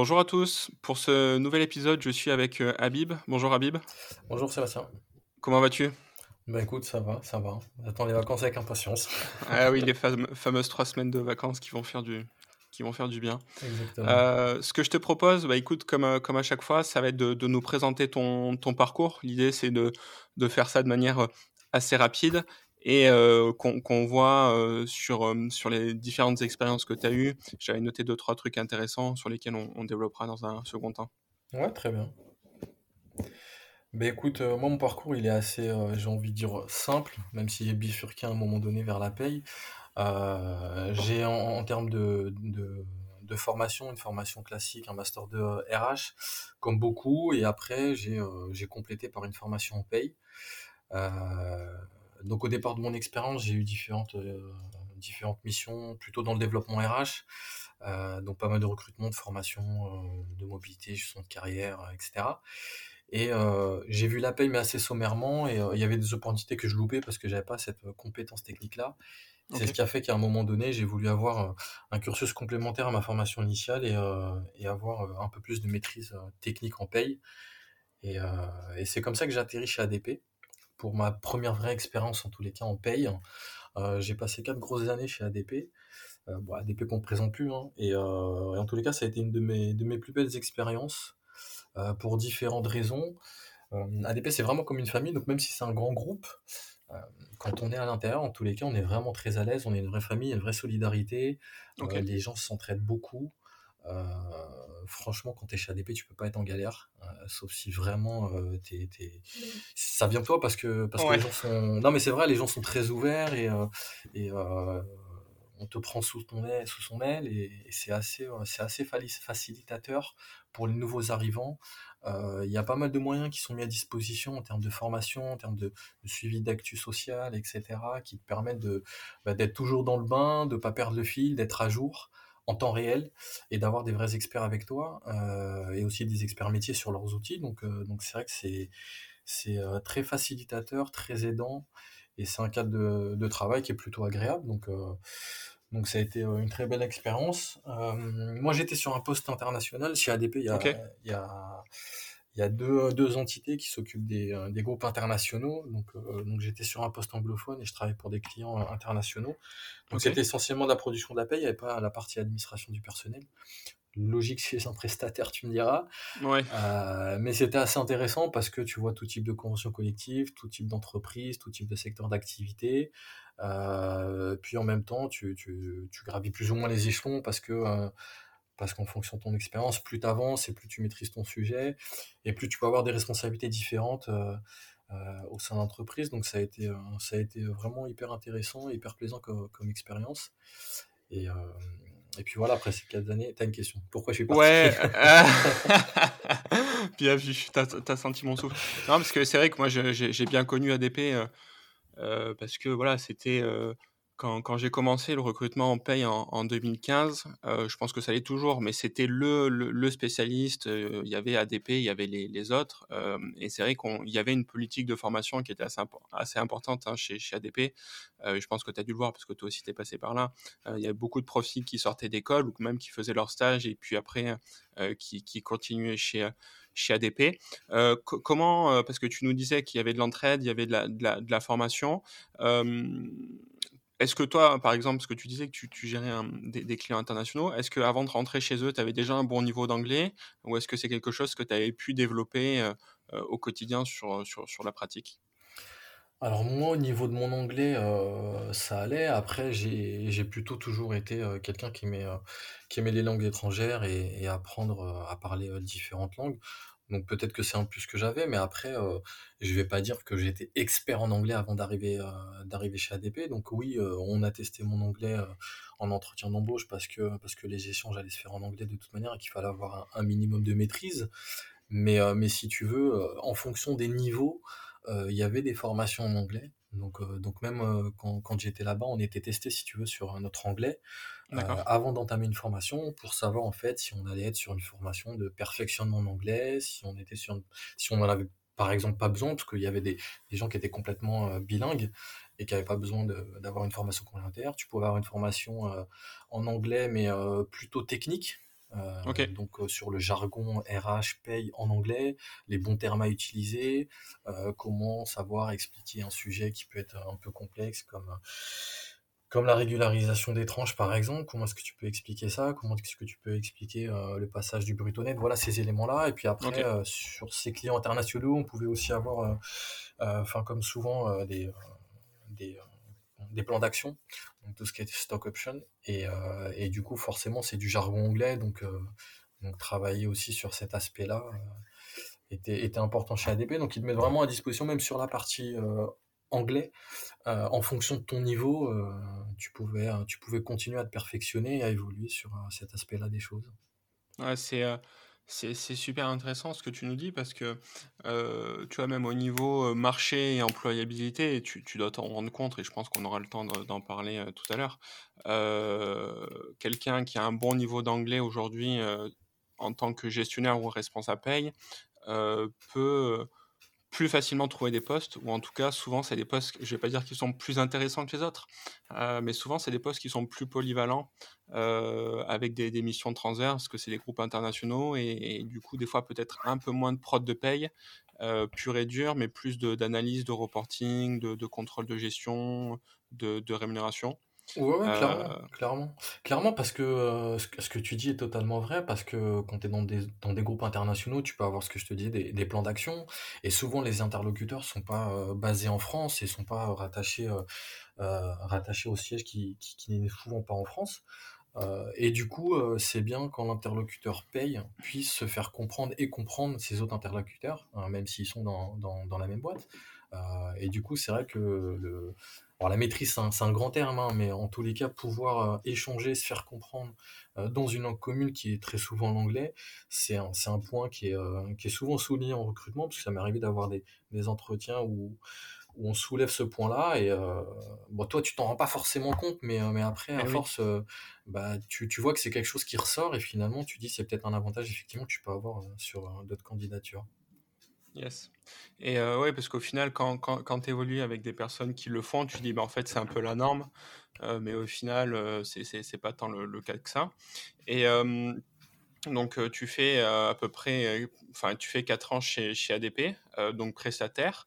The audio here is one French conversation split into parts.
Bonjour à tous. Pour ce nouvel épisode, je suis avec euh, Habib. Bonjour Habib. Bonjour Sébastien. Comment vas-tu? Bah écoute, ça va, ça va. J'attends les vacances avec impatience. Ah oui, les fameuses trois semaines de vacances qui vont faire du, qui vont faire du bien. Exactement. Euh, ce que je te propose, bah, écoute, comme, euh, comme à chaque fois, ça va être de, de nous présenter ton, ton parcours. L'idée, c'est de, de faire ça de manière assez rapide et qu'on voit sur, sur les différentes expériences que tu as eues. J'avais noté deux, trois trucs intéressants sur lesquels on, développera dans un second temps. Ouais, très bien. Bah écoute, moi mon parcours il est assez, j'ai envie de dire, simple, même si j'ai bifurqué à un moment donné vers la paye. J'ai en, termes de, de, formation, une formation classique, un master de RH, comme beaucoup, et après j'ai euh, complété par une formation en paye. Donc au départ de mon expérience, j'ai eu différentes, euh, différentes missions, plutôt dans le développement RH, euh, donc pas mal de recrutement, de formation, euh, de mobilité, gestion de carrière, etc. Et euh, j'ai vu la paye, mais assez sommairement, et euh, il y avait des opportunités que je loupais parce que j'avais pas cette euh, compétence technique-là. C'est ce qui a fait qu'à un moment donné, j'ai voulu avoir un cursus complémentaire à ma formation initiale et, et avoir un peu plus de maîtrise technique en paye. Et, et c'est comme ça que j'ai atterri chez ADP pour ma première vraie expérience, en tous les cas en paye. Euh, j'ai passé quatre grosses années chez ADP. Euh, bon, ADP qu'on ne présente plus, hein. et, euh, et en tous les cas, ça a été une de mes, de mes plus belles expériences pour différentes raisons. ADP, c'est vraiment comme une famille, donc même si c'est un grand groupe, quand on est à l'intérieur, en tous les cas, on est vraiment très à l'aise, on est une vraie famille, une vraie solidarité, Ok. euh, les gens s'entraident beaucoup. Euh, franchement, quand tu es chez ADP, tu peux pas être en galère, euh, sauf si vraiment euh, t'es- t'es- ça vient de toi parce que, parce que les gens sont. Non, mais c'est vrai, les gens sont très ouverts et, et on te prend sous, ton aile, sous son aile et, et c'est assez, euh, c'est assez facilitateur pour les nouveaux arrivants. Euh, Il y a pas mal de moyens qui sont mis à disposition en termes de formation, en termes de, de suivi d'actu social, etc., qui te permettent de, bah, d'être toujours dans le bain, de pas perdre le fil, d'être à jour en temps réel et d'avoir des vrais experts avec toi euh, et aussi des experts métiers sur leurs outils. Donc, euh, donc c'est vrai que c'est, c'est euh, très facilitateur, très aidant et c'est un cadre de, de travail qui est plutôt agréable. Donc, donc ça a été une très belle expérience. Moi, j'étais sur un poste international. Chez ADP, il y a, Ok. il y a, il y a deux, deux entités qui s'occupent des, euh, des groupes internationaux. Donc, euh, donc j'étais sur un poste anglophone et je travaillais pour des clients euh, internationaux. Donc c'était essentiellement de la production de la paie, il n'y avait pas la partie administration du personnel. Logique chez un prestataire, tu me diras. Ouais. Euh, mais c'était assez intéressant parce que tu vois tout type de conventions collectives, tout type d'entreprise, tout type de secteur d'activité. Euh, puis en même temps, tu, tu, tu gravis plus ou moins les échelons parce que euh, parce qu'en fonction de ton expérience, plus tu avances et plus tu maîtrises ton sujet et plus tu peux avoir des responsabilités différentes euh, euh, au sein de l'entreprise. Donc ça a été euh, ça a été vraiment hyper intéressant, hyper plaisant comme, comme expérience. Et, euh, et puis voilà, après ces quatre années, t'as une question. Pourquoi je suis parti? Ouais. bien vu. T'as as senti mon souffle. Non, parce que c'est vrai que moi, j'ai bien connu ADP parce que voilà, c'était quand, j'ai commencé le recrutement en paye en, en 2015. euh, je pense que ça l'est toujours, mais c'était le, spécialiste. euh, Il y avait ADP, il y avait les, autres. euh, et c'est vrai qu'il y avait une politique de formation qui était assez, impo- assez importante hein, chez, ADP. Je pense que tu as dû le voir parce que toi aussi tu es passé par là. Il y avait beaucoup de profils qui sortaient d'école ou même qui faisaient leur stage et puis après qui, continuaient chez, ADP. Co- comment, parce que tu nous disais qu'il y avait de l'entraide, il y avait de la, formation. Est-ce que toi, par exemple, parce que tu disais que tu, gérais des, clients internationaux, est-ce qu'avant de rentrer chez eux, tu avais déjà un bon niveau d'anglais ou est-ce que c'est quelque chose que tu avais pu développer euh, euh, au quotidien sur, sur, la pratique? Alors moi, au niveau de mon anglais, euh, ça allait. Après, j'ai plutôt toujours été quelqu'un qui aimait, les langues étrangères et, apprendre à parler différentes langues. Donc peut-être que c'est un plus que j'avais, mais après, euh, je vais pas dire que j'étais expert en anglais avant d'arriver euh, d'arriver chez ADP. Donc oui, euh, on a testé mon anglais en entretien d'embauche parce que parce que les échanges allaient se faire en anglais de toute manière et qu'il fallait avoir un, un minimum de maîtrise. Mais, mais si tu veux, en fonction des niveaux, il y avait des formations en anglais. Donc, euh, donc même euh, quand, quand j'étais là-bas, on était testé, si tu veux, sur notre anglais euh, avant d'entamer une formation pour savoir en fait si on allait être sur une formation de perfectionnement en anglais, si on était sur, une- si on en avait par exemple pas besoin, parce qu'il y avait des, des gens qui étaient complètement bilingues et qui n'avaient pas besoin d'avoir une formation complémentaire. Tu pouvais avoir une formation en anglais, mais plutôt technique donc sur le jargon RH, paye en anglais, les bons termes à utiliser, comment savoir expliquer un sujet qui peut être un peu complexe comme comme la régularisation des tranches, par exemple, comment est-ce que tu peux expliquer ça? Comment est-ce que tu peux expliquer le passage du brut au net? Voilà ces éléments-là. Et puis après, sur ces clients internationaux, on pouvait aussi avoir, enfin comme souvent, des, des, des, plans d'action, tout ce qui est stock option. Et, et du coup, forcément, c'est du jargon anglais, donc, donc travailler aussi sur cet aspect-là était, était important chez ADP. Donc ils te mettent vraiment à disposition, même sur la partie anglais, euh, en fonction de ton niveau, euh, tu, pouvais, euh, tu pouvais continuer à te perfectionner et à évoluer sur cet aspect-là des choses. Ouais, c'est c'est super intéressant ce que tu nous dis parce que tu vois même au niveau marché et employabilité tu, tu dois t'en rendre compte et je pense qu'on aura le temps d'en parler tout à l'heure. Quelqu'un qui a un bon niveau d'anglais aujourd'hui en tant que gestionnaire ou responsable paye peut plus facilement trouver des postes, ou en tout cas, souvent, c'est des postes, je vais pas dire qu'ils sont plus intéressants que les autres, euh, mais souvent, c'est des postes qui sont plus polyvalents, euh, avec des, des, missions transverses, que c'est des groupes internationaux, et, du coup, des fois, peut-être un peu moins de prod de paye, euh, pur et dur, mais plus d'analyse, de, reporting, de, contrôle de gestion, de rémunération. Ouais, clairement, euh, clairement. Clairement, parce que euh, ce, que tu dis est totalement vrai, parce que quand tu es dans des, dans des groupes internationaux, tu peux avoir ce que je te dis, des, des plans d'action, et souvent les interlocuteurs sont pas euh, basés en France et sont pas rattachés, rattachés au siège qui, qui, qui n'est souvent pas en France. et du coup, c'est bien quand l'interlocuteur paye puisse se faire comprendre et comprendre ses autres interlocuteurs, hein, même s'ils sont dans, dans, dans la même boîte. et du coup, c'est vrai que le, alors la maîtrise, c'est un, grand terme, hein, mais en tous les cas, pouvoir euh, échanger, se faire comprendre euh, dans une langue commune qui est très souvent l'anglais, c'est un, un, point qui est, euh, qui est souvent souligné en recrutement, parce que ça m'est arrivé d'avoir des, des, entretiens où, où, on soulève ce point-là, et bon, toi, tu t'en rends pas forcément compte, mais, mais après, à eh force, bah, tu, tu, vois que c'est quelque chose qui ressort, et finalement, tu dis c'est peut-être un avantage, effectivement, que tu peux avoir sur d'autres candidatures. Yes. Et euh, ouais, parce qu'au final, quand, quand, quand tu évolues avec des personnes qui le font, tu dis, bah, en fait, c'est un peu la norme, euh, mais au final, euh, c'est pas tant le, cas que ça. Et donc, tu fais à peu près, enfin, tu fais 4 ans chez, chez ADP, donc prestataire.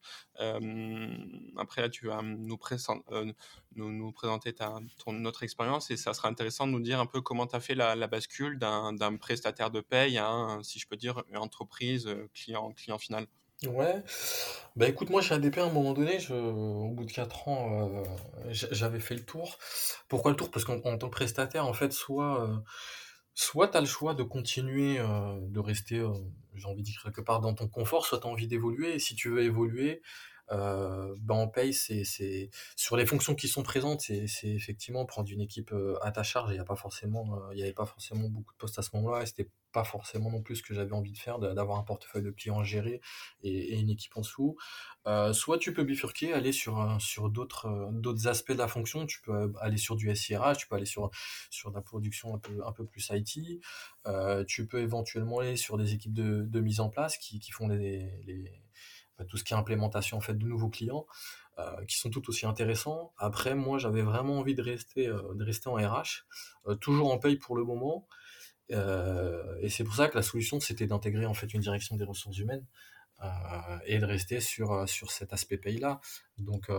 après, là, tu vas nous, présenter ton, notre expérience et ça sera intéressant de nous dire un peu comment tu as fait la, bascule d'un prestataire de paye à, si je peux dire, une entreprise client, client final. Ouais. Bah écoute, moi chez ADP à un moment donné, au bout de 4 ans, euh, j'avais fait le tour. Pourquoi le tour? Parce qu'en tant que prestataire, en fait, soit, euh, tu as le choix de continuer, euh, de rester, j'ai envie de dire quelque part dans ton confort, soit tu as envie d'évoluer. Et si tu veux évoluer, euh, ben on paye, c'est, c'est sur les fonctions qui sont présentes, c'est, effectivement prendre une équipe à ta charge. Il n'y avait pas forcément beaucoup de postes à ce moment-là, c'était pas forcément non plus ce que j'avais envie de faire, d'avoir un portefeuille de clients géré et, une équipe en dessous. Euh, soit tu peux bifurquer, aller sur sur d'autres d'autres aspects de la fonction. Tu peux aller sur du SIRH, tu peux aller sur sur de la production un peu un peu plus IT. Euh, tu peux éventuellement aller sur des équipes de, de mise en place qui, qui font les, les tout ce qui est implémentation en fait de nouveaux clients, euh, qui sont tout aussi intéressants. Après, moi, j'avais vraiment envie de rester, euh, de rester en RH, euh, toujours en paye pour le moment. Et c'est pour ça que la solution, c'était d'intégrer en fait une direction des ressources humaines et de rester sur, sur cet aspect paye-là. Donc,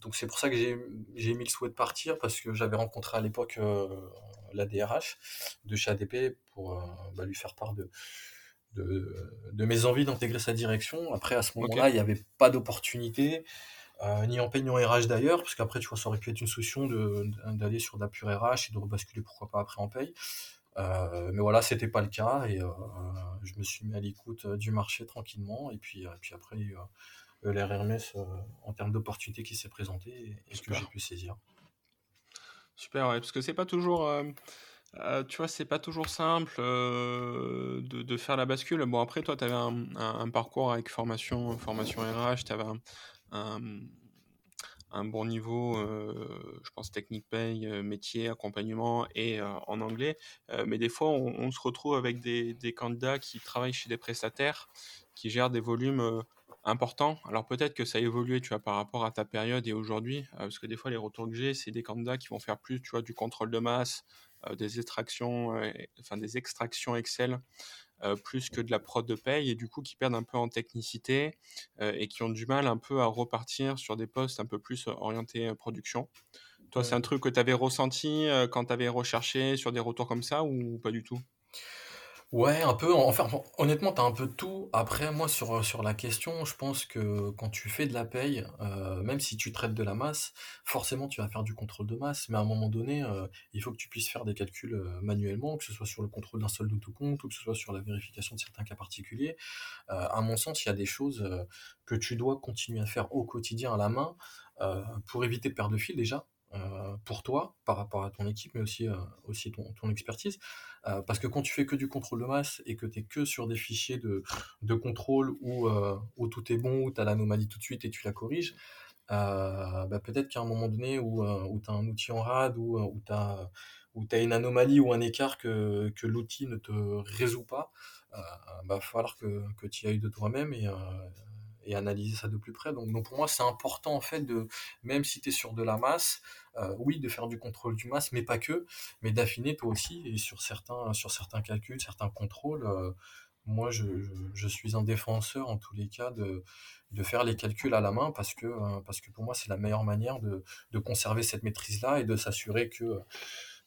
donc c'est pour ça que j'ai mis le souhait de partir, parce que j'avais rencontré à l'époque la DRH de chez ADP pour bah, lui faire part de, de, mes envies d'intégrer sa direction. Après, à ce moment-là, il n'y avait pas d'opportunité, euh, ni en paye ni en RH d'ailleurs, parce qu'après, tu vois, ça aurait pu être une solution d'aller sur de la pure RH et de rebasculer, pourquoi pas, après en paye. Euh, mais voilà, c'était pas le cas et euh, je me suis mis à l'écoute du marché tranquillement. Et puis, puis après, il l'RMS en termes d'opportunités qui s'est présenté et, ce que j'ai pu saisir. Super, ouais, parce que c'est pas toujours. Euh, tu vois, c'est pas toujours simple euh, de, de, faire la bascule. Bon, après, toi, tu avais un, un, parcours avec formation, formation RH, tu avais un, un, bon niveau, euh, je pense, technique paye, euh, métier, accompagnement et euh, en anglais. mais des fois, on, se retrouve avec des, des, candidats qui travaillent chez des prestataires, qui gèrent des volumes importants. Alors peut-être que ça a évolué, tu vois, par rapport à ta période et aujourd'hui, parce que des fois, les retours que j'ai, c'est des candidats qui vont faire plus, tu vois, du contrôle de masse, des extractions, enfin des extractions Excel plus que de la prod de paye et du coup qui perdent un peu en technicité et qui ont du mal un peu à repartir sur des postes un peu plus orientés production. Toi, c'est un truc que tu avais ressenti quand tu avais recherché sur des retours comme ça ou pas du tout? Ouais, un peu. Enfin, honnêtement, tu as un peu tout. Après, moi, sur, sur la question, je pense que quand tu fais de la paye, euh, même si tu traites de la masse, forcément, tu vas faire du contrôle de masse. Mais à un moment donné, euh, il faut que tu puisses faire des calculs euh, manuellement, que ce soit sur le contrôle d'un solde de tout compte ou que ce soit sur la vérification de certains cas particuliers. à mon sens, il y a des choses que tu dois continuer à faire au quotidien à la main pour éviter de perdre de fil déjà. Euh, pour toi par rapport à ton équipe, mais aussi, euh, aussi ton, expertise. Euh, parce que quand tu fais que du contrôle de masse et que tu es que sur des fichiers de, de contrôle où, où tout est bon, où tu as l'anomalie tout de suite et tu la corriges, bah peut-être qu'à un moment donné où, où tu as un outil en rade, ou où tu as, où as une anomalie ou un écart que, que l'outil ne te résout pas, il va falloir que, que tu y ailles de toi-même et et analyser ça de plus près. Donc, donc pour moi, c'est important en fait de, même si tu es sur de la masse, euh, oui, de faire du contrôle du masse, mais pas que, mais d'affiner toi aussi et sur certains, sur certains calculs, certains contrôles. Euh, moi, je, je, suis un défenseur en tous les cas de, de faire les calculs à la main parce que, euh, parce que pour moi, c'est la meilleure manière de, de conserver cette maîtrise-là et de s'assurer que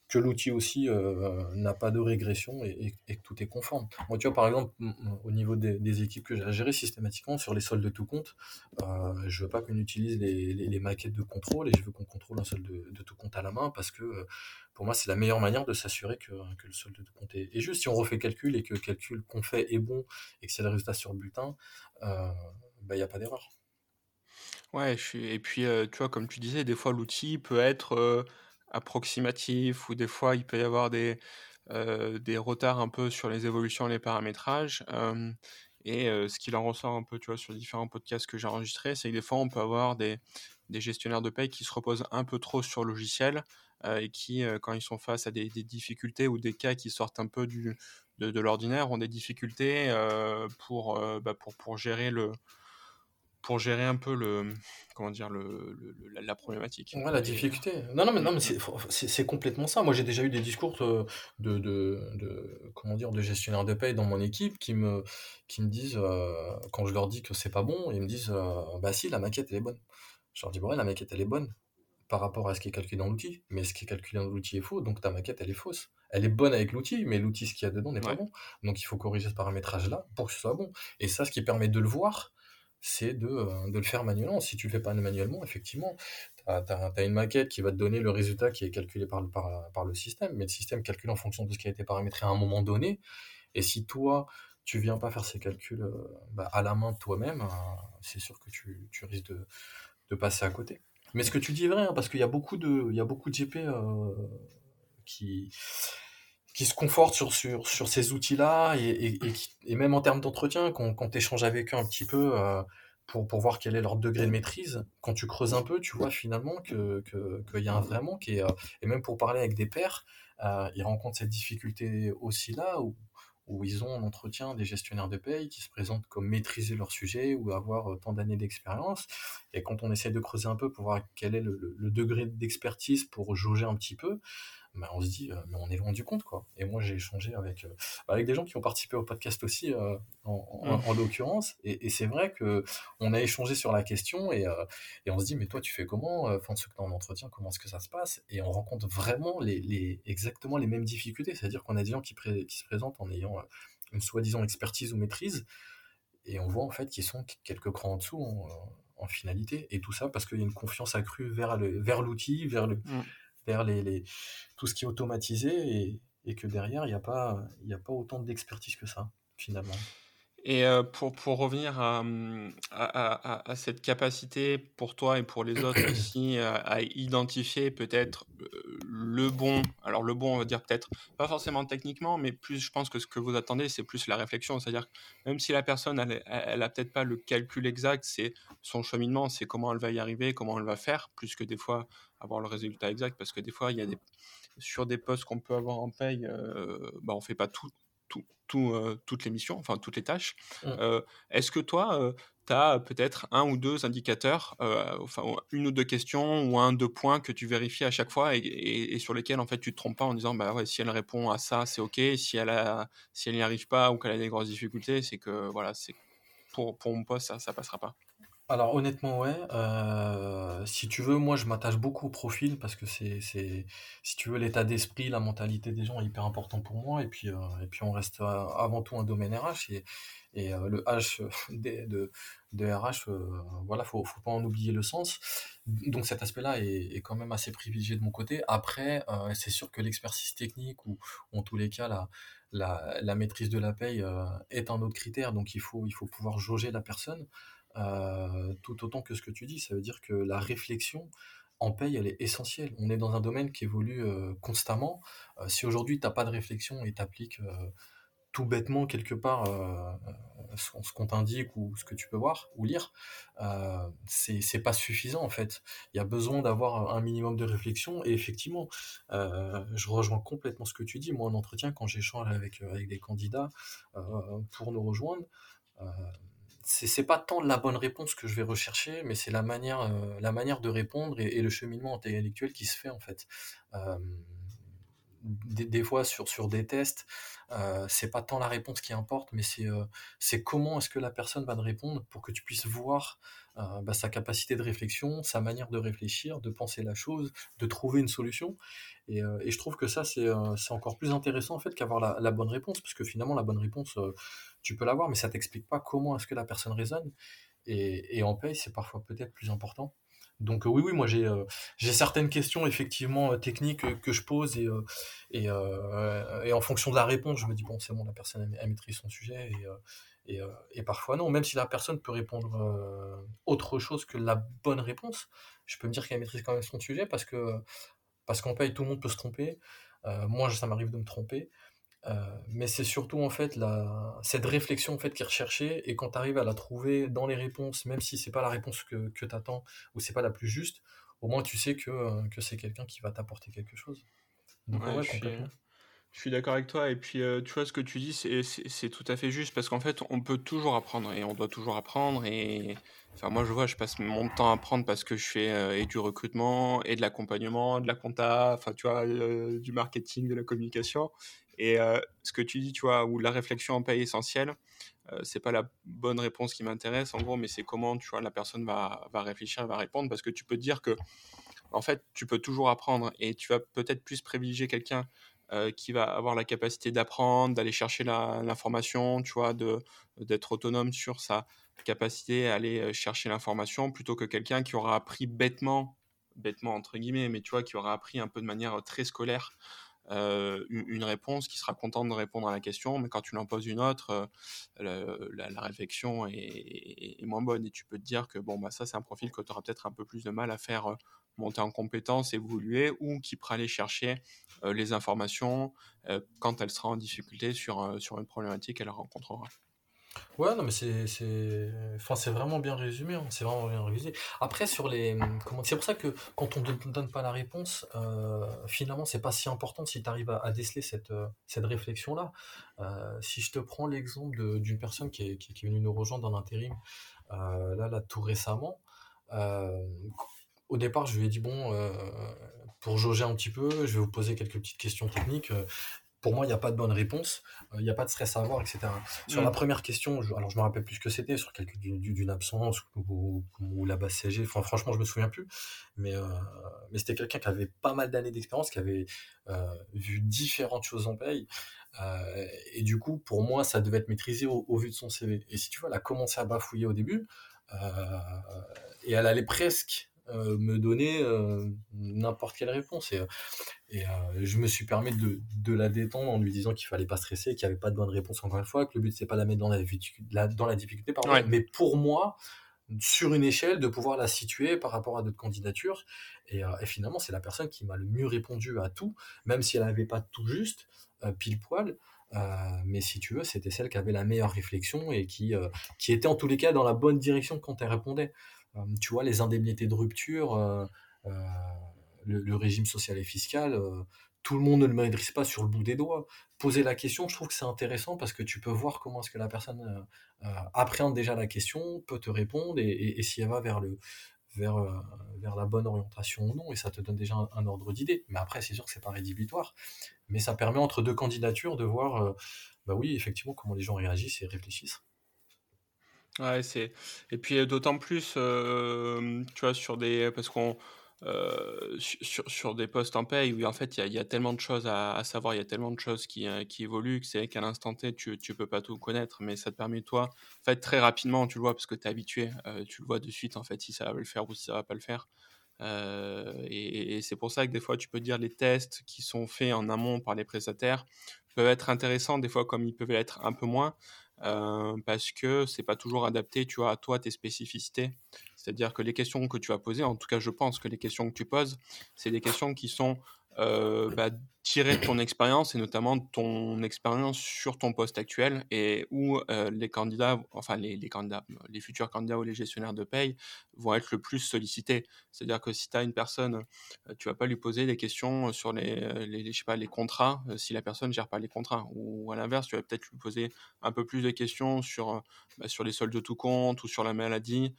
que l'outil aussi euh, n'a pas de régression et, que tout est conforme. Moi, tu vois, par exemple, au niveau des, équipes que j'ai à gérer systématiquement sur les soldes de tout compte, euh, je veux pas qu'on utilise les, maquettes de contrôle et je veux qu'on contrôle un solde de, tout compte à la main parce que euh, pour moi, c'est la meilleure manière de s'assurer que, le solde de tout compte est, juste. Si on refait calcul et que le calcul qu'on fait est bon et que c'est le résultat sur le bulletin, bah, il n'y a pas d'erreur. Ouais, et puis, tu vois, comme tu disais, des fois, l'outil peut être approximatif ou des fois il peut y avoir des, euh, des retards un peu sur les évolutions, les paramétrages. et ce qu'il en ressort un peu, tu vois, sur différents podcasts que j'ai enregistrés, c'est que des fois on peut avoir des, des gestionnaires de paye qui se reposent un peu trop sur le logiciel et qui, quand ils sont face à des, des, difficultés ou des cas qui sortent un peu du, de, de l'ordinaire, ont des difficultés pour, bah, pour, pour gérer le, pour gérer un peu le comment dire le, la, problématique. Ouais, la difficulté. Non, non, mais non, mais c'est complètement ça. Moi, j'ai déjà eu des discours de, de, de, comment dire de gestionnaires de paye dans mon équipe qui me qui me disent euh, quand je leur dis que c'est pas bon, ils me disent euh, bah si la maquette elle est bonne. Je leur dis bon ouais, la maquette elle est bonne par rapport à ce qui est calculé dans l'outil, mais ce qui est calculé dans l'outil est faux, donc ta maquette elle est fausse. Elle est bonne avec l'outil, mais l'outil ce qu'il y a dedans n'est pas bon. Donc il faut corriger ce paramétrage là pour que ce soit bon. Et ça, ce qui permet de le voir c'est de, euh, de, le faire manuellement. Si tu le fais pas manuellement, effectivement, tu as, une maquette qui va te donner le résultat qui est calculé par le, par, par le système, mais le système calcule en fonction de ce qui a été paramétré à un moment donné. Et si toi, tu viens pas faire ces calculs euh, bah, à la main toi-même, euh, c'est sûr que tu, tu risques de, de, passer à côté. Mais ce que tu dis est vrai, hein, parce qu'il y a beaucoup de, il y a beaucoup de GP qui qui se confortent sur, sur, sur ces outils-là et, et, et, même en termes d'entretien, quand, quand tu échanges avec eux un petit peu euh, pour, pour voir quel est leur degré de maîtrise, quand tu creuses un peu, tu vois finalement qu'il que, que y a un vrai manque. Et, euh, et même pour parler avec des pairs, euh, ils rencontrent cette difficulté aussi là où, où ils ont en entretien des gestionnaires de paye qui se présentent comme maîtriser leur sujet ou avoir tant d'années d'expérience. Et quand on essaie de creuser un peu pour voir quel est le, le degré d'expertise pour jauger un petit peu, bah, on se dit, euh, mais on est loin du compte, quoi. Et moi, j'ai échangé avec, euh, avec des gens qui ont participé au podcast aussi, euh, en, en, l'occurrence, et, et c'est vrai que on a échangé sur la question, et, et on se dit, mais toi, tu fais comment, enfin, ceux que tu en entretien, comment est-ce que ça se passe? Et on rencontre vraiment les, les, exactement les mêmes difficultés, c'est-à-dire qu'on a des gens qui, qui se présentent en ayant une soi-disant expertise ou maîtrise, et on voit en fait qu'ils sont quelques crans en dessous en, en finalité, et tout ça parce qu'il y a une confiance accrue vers le vers l'outil, vers le mmh les, tout ce qui est automatisé et, que derrière, il n'y a, pas, a pas autant d'expertise que ça, finalement. Et euh, pour, pour revenir à, à, à, cette capacité pour toi et pour les autres aussi à, identifier peut-être euh, le bon, alors le bon on va dire peut-être pas forcément techniquement, mais plus je pense que ce que vous attendez c'est plus la réflexion, c'est-à-dire même si la personne elle, elle, a peut-être pas le calcul exact, c'est son cheminement, c'est comment elle va y arriver, comment elle va faire, plus que des fois avoir le résultat exact, parce que des fois il y a des sur des postes qu'on peut avoir en paye, euh, bah on fait pas tout toutes les missions, enfin toutes les tâches. Mmh. Est-ce que toi, tu as peut-être un ou deux indicateurs, enfin une ou deux questions ou un deux points que tu vérifies à chaque fois et, sur lesquels en fait tu te trompes pas en disant bah ouais si elle répond à ça c'est ok, si elle a, si elle n'y arrive pas ou qu'elle a des grosses difficultés c'est que voilà c'est pour, pour mon poste ça ça passera pas. Alors honnêtement, ouais. Euh, si tu veux, moi je m'attache beaucoup au profil parce que c'est, c'est, si tu veux, l'état d'esprit, la mentalité des gens est hyper important pour moi. Et puis, euh, et puis on reste euh, avant tout un domaine RH et, et le H de, de, de RH, voilà, faut, faut pas en oublier le sens. Donc cet aspect-là est, est quand même assez privilégié de mon côté. Après, c'est sûr que l'expertise technique ou, en tous les cas la, la, la maîtrise de la paye est un autre critère. Donc il faut, il faut pouvoir jauger la personne. Euh, tout autant que ce que tu dis. Ça veut dire que la réflexion en paye, elle est essentielle. On est dans un domaine qui évolue euh, constamment. Euh, si aujourd'hui, tu n'as pas de réflexion et t'appliques tout bêtement quelque part ce qu'on t'indique ou ce que tu peux voir ou lire, c'est pas suffisant en fait. Il y a besoin d'avoir un minimum de réflexion et effectivement, je rejoins complètement ce que tu dis. Moi, en entretien, quand j'échange avec, avec des candidats pour nous rejoindre, c'est pas tant la bonne réponse que je vais rechercher, mais c'est la manière, euh, la manière de répondre et, le cheminement intellectuel qui se fait en fait. Euh, des, fois sur, sur des tests, euh, c'est pas tant la réponse qui importe, mais c'est c'est comment est-ce que la personne va te répondre pour que tu puisses voir bah, sa capacité de réflexion, sa manière de réfléchir, de penser la chose, de trouver une solution. Et, et je trouve que ça, c'est encore plus intéressant en fait qu'avoir la, bonne réponse, parce que finalement, la bonne réponse, tu peux l'avoir, mais ça t'explique pas comment est-ce que la personne raisonne. Et, en paye, c'est parfois peut-être plus important. Donc oui, oui, moi j'ai j'ai certaines questions effectivement euh, techniques que je pose et, et, et, en fonction de la réponse, je me dis bon c'est bon, la personne elle, maîtrise son sujet et, et, parfois non, même si la personne peut répondre autre chose que la bonne réponse, je peux me dire qu'elle maîtrise quand même son sujet parce que parce qu'en paye tout le monde peut se tromper. moi ça m'arrive de me tromper. Euh, mais c'est surtout en fait la, cette réflexion en fait qui est recherchée. Et quand tu arrives à la trouver dans les réponses, même si c'est pas la réponse que, que tu attends ou c'est pas la plus juste, au moins tu sais que, euh, que c'est quelqu'un qui va t'apporter quelque chose. Donc, ouais, je, suis, je, suis, d'accord avec toi. Et puis euh, tu vois ce que tu dis c'est tout à fait juste. Parce qu'en fait on peut toujours apprendre et on doit toujours apprendre. Et enfin moi je vois je passe mon temps à apprendre parce que je fais et du recrutement et de l'accompagnement, de la compta, enfin tu vois du marketing, de la communication et euh, ce que tu dis, tu vois, où la réflexion en paye essentielle, euh, c'est pas la bonne réponse qui m'intéresse en gros, mais c'est comment tu vois la personne va, va réfléchir, va répondre, parce que tu peux te dire que en fait, tu peux toujours apprendre et tu vas peut-être plus privilégier quelqu'un euh, qui va avoir la capacité d'apprendre, d'aller chercher l'information, tu vois, d'être autonome sur sa capacité à aller chercher l'information, plutôt que quelqu'un qui aura appris bêtement, bêtement entre guillemets, mais tu vois, qui aura appris un peu de manière très scolaire une réponse qui sera contente de répondre à la question, mais quand tu l'en poses une autre, la, réflexion est, moins bonne et tu peux te dire que bon, bah, ça, c'est un profil que tu auras peut-être un peu plus de mal à faire monter en compétence, évoluer, ou qui pourra aller chercher les informations quand elle sera en difficulté sur, sur une problématique qu'elle rencontrera. Ouais, non, mais c'est, c'est, enfin, c'est vraiment bien résumé. Hein, c'est vraiment bien résumé. Après, sur les, comment, c'est pour ça que quand on ne donne pas la réponse, euh, finalement, c'est pas si important si tu arrives à, déceler cette, euh, cette réflexion-là. Euh, si je te prends l'exemple d'une personne qui est, qui, est venue nous rejoindre dans l'intérim, euh, là, là, tout récemment, au départ, je lui ai dit, bon, pour jauger un petit peu, je vais vous poser quelques petites questions techniques pour moi, il n'y a pas de bonne réponse, euh, il n'y a pas de stress à avoir, etc. Sur la mm. première question, je, alors je me rappelle plus ce que c'était, sur d'une absence ou, la base CG, enfin, franchement, je me souviens plus, mais, euh, mais c'était quelqu'un qui avait pas mal d'années d'expérience, qui avait euh, vu différentes choses en paye, et du coup, pour moi, ça devait être maîtrisé au, au, vu de son CV. Et si tu vois, elle a commencé à bafouiller au début, et elle allait presque euh, me donner euh, n'importe quelle réponse. Et, et euh, je me suis permis de, de, la détendre en lui disant qu'il fallait pas stresser, qu'il n'y avait pas de bonne réponse encore une fois, que le but c'est pas de la mettre dans la, dans la difficulté, pardon, mais pour moi, sur une échelle, de pouvoir la situer par rapport à d'autres candidatures. Et, et finalement, c'est la personne qui m'a le mieux répondu à tout, même si elle n'avait pas tout juste, pile poil. mais si tu veux, c'était celle qui avait la meilleure réflexion et qui, qui était en tous les cas dans la bonne direction quand elle répondait. Euh, tu vois, les indemnités de rupture, euh, euh, le, régime social et fiscal, tout le monde ne le maîtrise pas sur le bout des doigts. Poser la question, je trouve que c'est intéressant parce que tu peux voir comment est-ce que la personne euh, euh, appréhende déjà la question, peut te répondre et, si elle va euh, vers la bonne orientation ou non, et ça te donne déjà un, ordre d'idée. Mais après, c'est sûr que c'est pas rédhibitoire, mais ça permet entre deux candidatures de voir, bah oui, effectivement, comment les gens réagissent et réfléchissent. Ouais, c'est et puis d'autant plus, tu vois, sur des parce qu'on euh, sur, sur, des postes en paye où en fait il y, a tellement de choses à, savoir, il y a tellement de choses qui, euh, qui évoluent que c'est qu'à l'instant T tu, tu peux pas tout connaître, mais ça te permet toi, en fait très rapidement tu le vois parce que tu es habitué, euh, tu le vois de suite en fait si ça va le faire ou si ça va pas le faire. et, et c'est pour ça que des fois tu peux dire les tests qui sont faits en amont par les prestataires peuvent être intéressants des fois comme ils peuvent être un peu moins. Parce que c'est pas toujours adapté tu vois à toi tes spécificités. C'est-à-dire que les questions que tu vas poser, en tout cas je pense que les questions que tu poses, c'est des questions qui sont euh, bah, tirer de ton expérience et notamment ton expérience sur ton poste actuel et où euh, les candidats, enfin les, candidats, les futurs candidats ou les gestionnaires de paye vont être le plus sollicités. C'est-à-dire que si tu as une personne, euh, tu vas pas lui poser des questions sur les, les, je sais pas, les contrats si la personne gère pas les contrats. Ou à l'inverse, tu vas peut-être lui poser un peu plus de questions sur, bah, sur les soldes de tout compte ou sur la maladie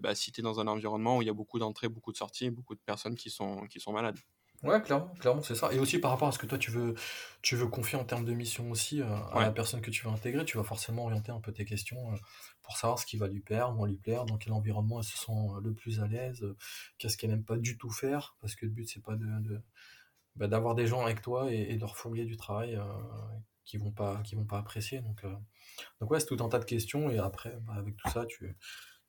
bah, si tu es dans un environnement où il y a beaucoup d'entrées, beaucoup de sorties, beaucoup de personnes qui sont, qui sont malades. Ouais, clairement, clairement, c'est ça. Et aussi par rapport à ce que toi tu veux, tu veux confier en termes de mission aussi euh, à la personne que tu veux intégrer, tu vas forcément orienter un peu tes questions euh, pour savoir ce qui va lui plaire, moins lui plaire, dans quel environnement elle se sent euh, le plus à l'aise, qu'est-ce qu'elle n'aime pas du tout faire, parce que le but c'est pas de, bah, d'avoir des gens avec toi et, de leur fourguer du travail qui vont pas, qui vont pas apprécier. Donc, donc ouais, c'est tout un tas de questions et après, bah, avec tout ça, tu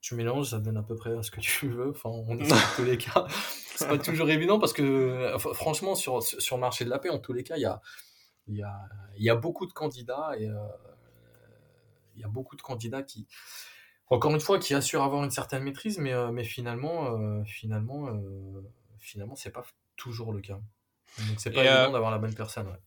tu mélanges, ça donne à peu près ce que tu veux. Enfin, on dans tous les cas. C'est pas toujours évident parce que, franchement, sur, sur le marché de la paix, en tous les cas, il y a, y a, y a beaucoup de candidats et euh, il y a beaucoup de candidats qui, encore une fois, qui assurent avoir une certaine maîtrise, mais, euh, mais finalement, euh, finalement, finalement, c'est pas toujours le cas. Donc, c'est pas évident d'avoir la bonne personne.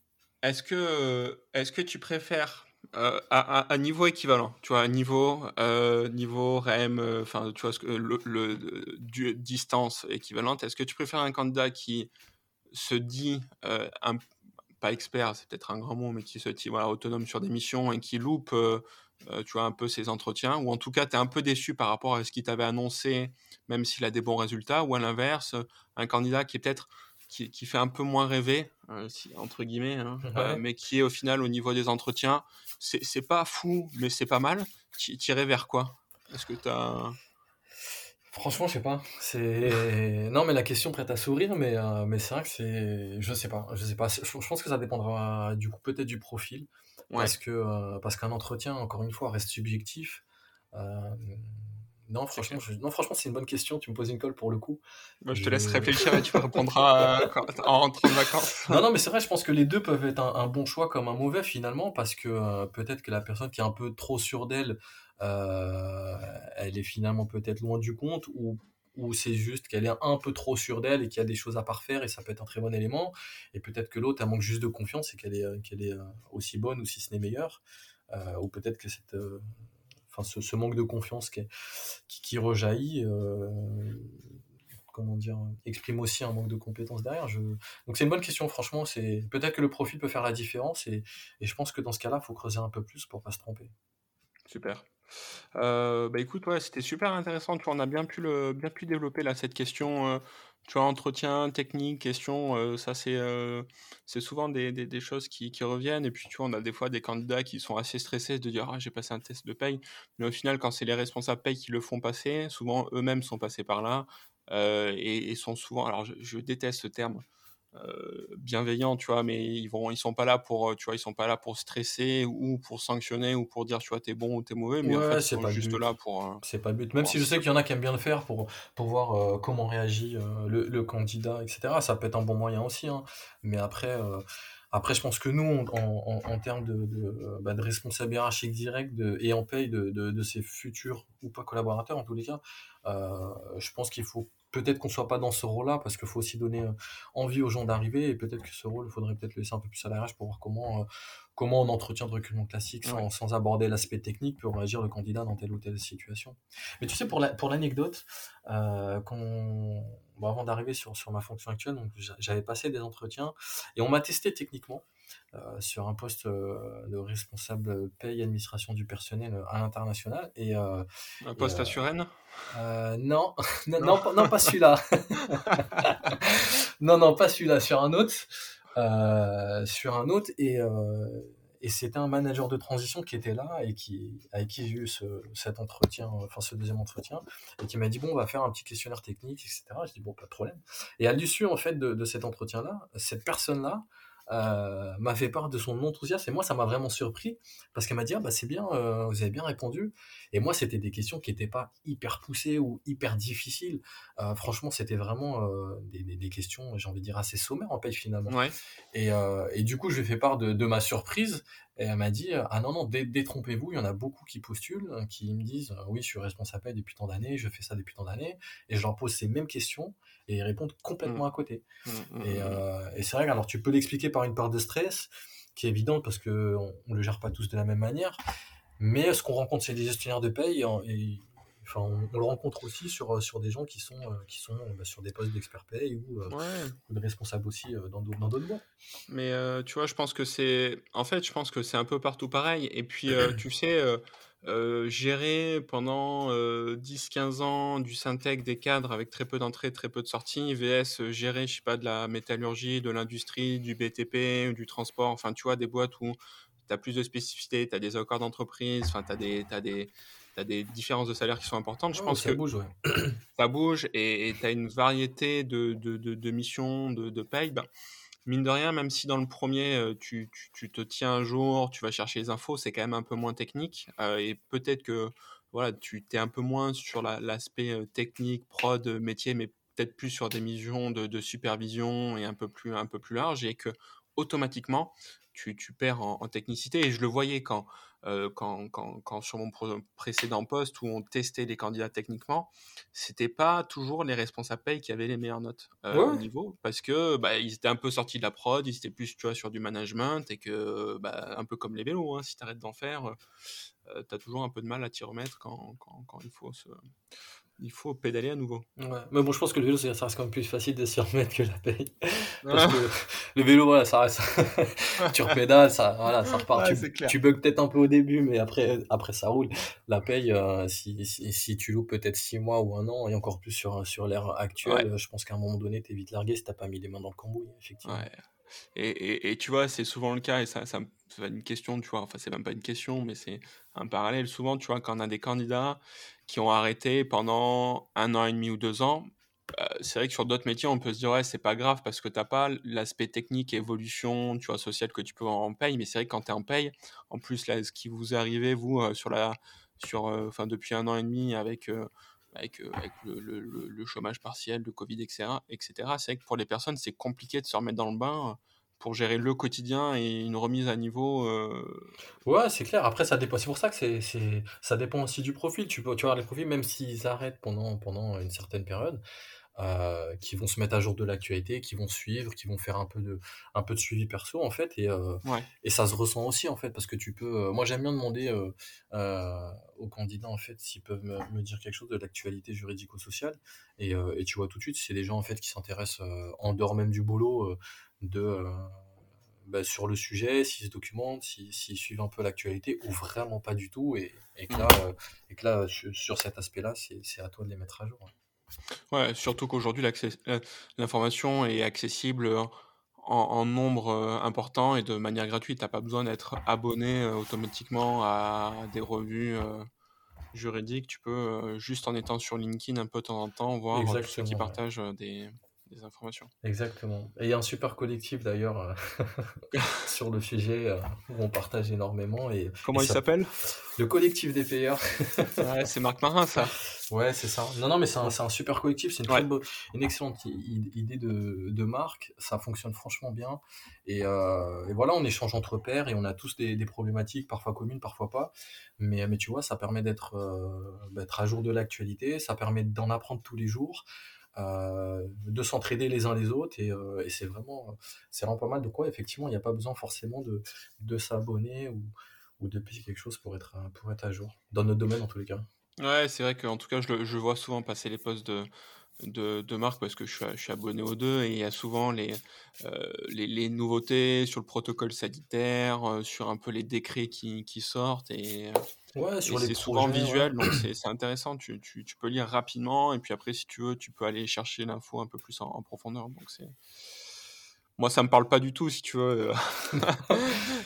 Est-ce que, est-ce que tu préfères euh, à, à, niveau équivalent, tu vois, niveau, euh, niveau REM, euh, enfin, tu vois, ce que, le, distance équivalente, est-ce que tu préfères un candidat qui se dit, un, pas expert, c'est peut-être un grand mot, mais qui se dit voilà, autonome sur des missions et qui loupe, tu vois, un peu ses entretiens, ou en tout cas, tu es un peu déçu par rapport à ce qu'il t'avait annoncé, même s'il a des bons résultats, ou à l'inverse, un candidat qui est peut-être qui, qui, fait un peu moins rêver, si, entre guillemets, hein, mais qui est au final au niveau des entretiens, c'est pas fou, mais c'est pas mal. Tirer vers quoi? Est-ce que tu as. Franchement, je sais pas. C'est non, mais la question prête à sourire, mais euh, mais c'est vrai que c'est, je sais pas, je sais pas. Je, pense que ça dépendra du coup peut-être du profil, parce que euh, parce qu'un entretien, encore une fois, reste subjectif. Non, franchement, non, franchement, c'est une bonne question. Tu me poses une colle pour le coup. Moi, je te laisse réfléchir et tu répondras euh, en rentrant de vacances. Non, non, mais c'est vrai, je pense que les deux peuvent être un, bon choix comme un mauvais finalement, parce que euh, peut-être que la personne qui est un peu trop sûre d'elle, euh, elle est finalement peut-être loin du compte, ou, ou c'est juste qu'elle est un peu trop sûre d'elle et qu'il y a des choses à parfaire et ça peut être un très bon élément. Et peut-être que l'autre, elle manque juste de confiance et qu'elle est, qu'elle est aussi bonne ou si ce n'est meilleure. ou peut-être que cette ce, manque de confiance qui, rejaillit, euh, comment dire, exprime aussi un manque de compétences derrière. Donc c'est une bonne question, franchement. C'est peut-être que le profil peut faire la différence et, je pense que dans ce cas-là, il faut creuser un peu plus pour pas se tromper. Super. Euh, bah écoute, c'était super intéressant. Tu on a bien pu bien pu développer là cette question euh, tu vois, entretien, technique, question, euh, ça c'est euh, souvent des, des, choses qui, qui, reviennent. Et puis tu vois, on a des fois des candidats qui sont assez stressés de dire ah j'ai passé un test de paye, mais au final quand c'est les responsables paye qui le font passer, souvent eux-mêmes sont passés par là euh, et, et, sont souvent, alors je, déteste ce terme, bienveillants, tu vois, mais ils vont, ils sont pas là pour, tu vois, ils sont pas là pour stresser ou pour sanctionner ou pour dire, tu vois, t'es bon ou t'es mauvais, mais en fait, ils sont juste là pour. Euh, c'est pas le but. Même si je sais qu'il y en a qui aiment bien le faire pour, pour voir euh, comment réagit le, le, candidat, etc. Ça peut être un bon moyen aussi, hein. mais après. Après, je pense que nous, en, en, termes de, de, bah, de responsable hiérarchique direct de, et en paye de, de, de, ses futurs ou pas collaborateurs, en tous les cas, je pense qu'il faut peut-être qu'on soit pas dans ce rôle-là parce qu'il faut aussi donner euh, envie aux gens d'arriver et peut-être que ce rôle, il faudrait peut-être le laisser un peu plus à l'arrache pour voir comment, euh, comment en entretien de recrutement classique, sans, sans aborder l'aspect technique, peut réagir le candidat dans telle ou telle situation. Mais tu sais, pour l'anecdote, la, pour euh, bon, avant d'arriver sur, sur ma fonction actuelle, j'avais passé des entretiens et on m'a testé techniquement. Euh, sur un poste euh, de responsable paye administration du personnel à l'international. Et, un poste à Suresnes? non. non, non, non, pas celui-là. non, non, pas celui-là, sur un autre. Euh, sur un autre et, euh, et c'était un manager de transition qui était là et qui avec qui j'ai eu ce, cet entretien, enfin ce deuxième entretien, et qui m'a dit bon on va faire un petit questionnaire technique, etc. Je dis bon pas de problème. Et à l'issue en fait de, de cet entretien là, cette personne là euh, m'a fait part de son enthousiasme. Et moi ça m'a vraiment surpris parce qu'elle m'a dit ah, bah c'est bien euh, vous avez bien répondu. Et moi c'était des questions qui n'étaient pas hyper poussées ou hyper difficiles. Euh, franchement c'était vraiment des, des, des, questions j'ai envie de dire assez sommaires en fait finalement. Ouais. et, et, du coup je lui ai fait part de, de ma surprise et elle m'a dit ah non non détrompez-vous il y en a beaucoup qui postulent qui me disent oui je suis responsable depuis tant d'années je fais ça depuis tant d'années et je leur pose ces mêmes questions et ils répondent complètement mmh. à côté. Mmh, mmh, et, euh, et c'est vrai, alors tu peux l'expliquer par une part de stress qui est évidente parce qu'on ne le gère pas tous de la même manière. Mais ce qu'on rencontre, c'est des gestionnaires de paye. Et, enfin, on, le rencontre aussi sur, sur des gens qui sont, euh, qui sont bah, sur des postes d'expert paye ou, euh, ouais. ou, de responsables aussi dans d'autres boîtes. Mais euh, tu vois, je pense que c'est. En fait, je pense que c'est un peu partout pareil. Et puis, tu sais euh, gérer pendant 10-15 ans du syntec des cadres avec très peu d'entrées, très peu de sorties, VS gérer, je sais pas, de la métallurgie, de l'industrie, du BTP, du transport, enfin, tu vois, des boîtes où tu as plus de spécificités, tu as des accords d'entreprise, enfin, tu as des, as des, as des différences de salaire qui sont importantes. Je oh, pense ça que bouge, ouais. ça bouge et tu as une variété de, de, de, de missions, de, de paye. Ben, mine de rien, même si dans le premier, tu, tu, tu, te tiens un jour, tu vas chercher les infos, c'est quand même un peu moins technique. Euh, et peut-être que voilà, tu es un peu moins sur l'aspect la, technique, prod, métier, mais peut-être plus sur des missions de, de, supervision et un peu plus, un peu plus large. Et que automatiquement, tu, tu perds en, en, technicité. Et je le voyais quand, euh, quand, quand, quand, sur mon précédent poste où on testait les candidats techniquement, c'était pas toujours les responsables paye qui avaient les meilleures notes euh, ouais. au niveau parce que bah, ils étaient un peu sortis de la prod, ils étaient plus tu vois, sur du management et que bah, un peu comme les vélos, hein, si tu arrêtes d'en faire, euh, tu as toujours un peu de mal à t'y remettre quand, quand, quand il faut se, il faut pédaler à nouveau. Ouais. Mais bon, je pense que le vélo, ça reste quand même plus facile de s'y remettre que la paye. Parce que le vélo, voilà, ça reste. tu repédales, ça, voilà, ça repart. Ouais, tu, tu bugs peut-être un peu au début, mais après, après ça roule. La paye, euh, si, si, si, tu loues peut-être 6 mois ou un an, et encore plus sur, sur l'ère actuelle, ouais. je pense qu'à un moment donné, t'es vite largué si t'as pas mis les mains dans le cambouis, effectivement. Et, et, tu vois, c'est souvent le cas, et ça, ça, une question, tu vois, enfin, c'est même pas une question, mais c'est un parallèle. Souvent, tu vois, quand on a des candidats qui ont arrêté pendant un an et demi ou deux ans, euh, c'est vrai que sur d'autres métiers, on peut se dire, ouais, c'est pas grave parce que t'as pas l'aspect technique, évolution, tu vois, social que tu peux avoir en paye, mais c'est vrai que quand tu es en paye, en plus, là, ce qui vous est arrivé, vous, euh, sur la, sur, euh, enfin, depuis un an et demi avec, avec, avec le, chômage partiel, le Covid, etc., etc. c'est vrai que pour les personnes, c'est compliqué de se remettre dans le bain pour gérer le quotidien et une remise à niveau. Euh... Ouais, c'est clair. Après, ça dépend. C'est pour ça que ça dépend aussi du profil. Tu peux, tu vois, les profils, même s'ils arrêtent pendant, pendant une certaine période, euh, qui vont se mettre à jour de l'actualité, qui vont suivre, qui vont faire un peu de, un peu de suivi perso en fait, et, euh, ouais. et ça se ressent aussi en fait, parce que tu peux. Euh, moi, j'aime bien demander aux candidats en fait s'ils peuvent me, me, dire quelque chose de l'actualité juridico-sociale, et, et, tu vois tout de suite, c'est des gens en fait qui s'intéressent en dehors même du boulot de bah, sur le sujet, s'ils se documentent, s'ils, suivent un peu l'actualité, ou vraiment pas du tout, et, et que là, et que là sur cet aspect-là, c'est, c'est à toi de les mettre à jour. Ouais, surtout qu'aujourd'hui, l'information est accessible en, en, nombre important et de manière gratuite. Tu n'as pas besoin d'être abonné automatiquement à des revues juridiques. Tu peux, juste en étant sur LinkedIn un peu de temps en temps, voir tous ceux qui partagent des, des informations. Exactement. Et il y a un super collectif d'ailleurs euh, sur le sujet euh, où on partage énormément. Et, Comment et il s'appelle? Le collectif des payeurs. ouais, c'est Marc Marin ça. Ouais, c'est ça. Non, non, mais c'est un, un, super collectif. C'est une, ouais. beau, une excellente idée de, de Marc. Ça fonctionne franchement bien. Et, euh, et, voilà, on échange entre pairs et on a tous des, des, problématiques, parfois communes, parfois pas. Mais, mais tu vois, ça permet d'être à jour de l'actualité. Ça permet d'en apprendre tous les jours. De s'entraider les uns les autres et, c'est vraiment, c'est vraiment pas mal. De quoi, effectivement, il n'y a pas besoin forcément de, de s'abonner ou, ou de payer quelque chose pour être, pour être à jour, dans notre domaine en tous les cas. Ouais, c'est vrai qu'en tout cas, je, je vois souvent passer les posts de, de, de marque parce que je suis, je suis, abonné aux deux et il y a souvent les, euh, les, les, nouveautés sur le protocole sanitaire, euh, sur un peu les décrets qui, qui sortent et, euh, c'est souvent visuel donc c'est intéressant. Tu, tu, tu, peux lire rapidement et puis après, si tu veux, tu peux aller chercher l'info un peu plus en, en profondeur. Donc c'est moi, ça me parle pas du tout, si tu veux.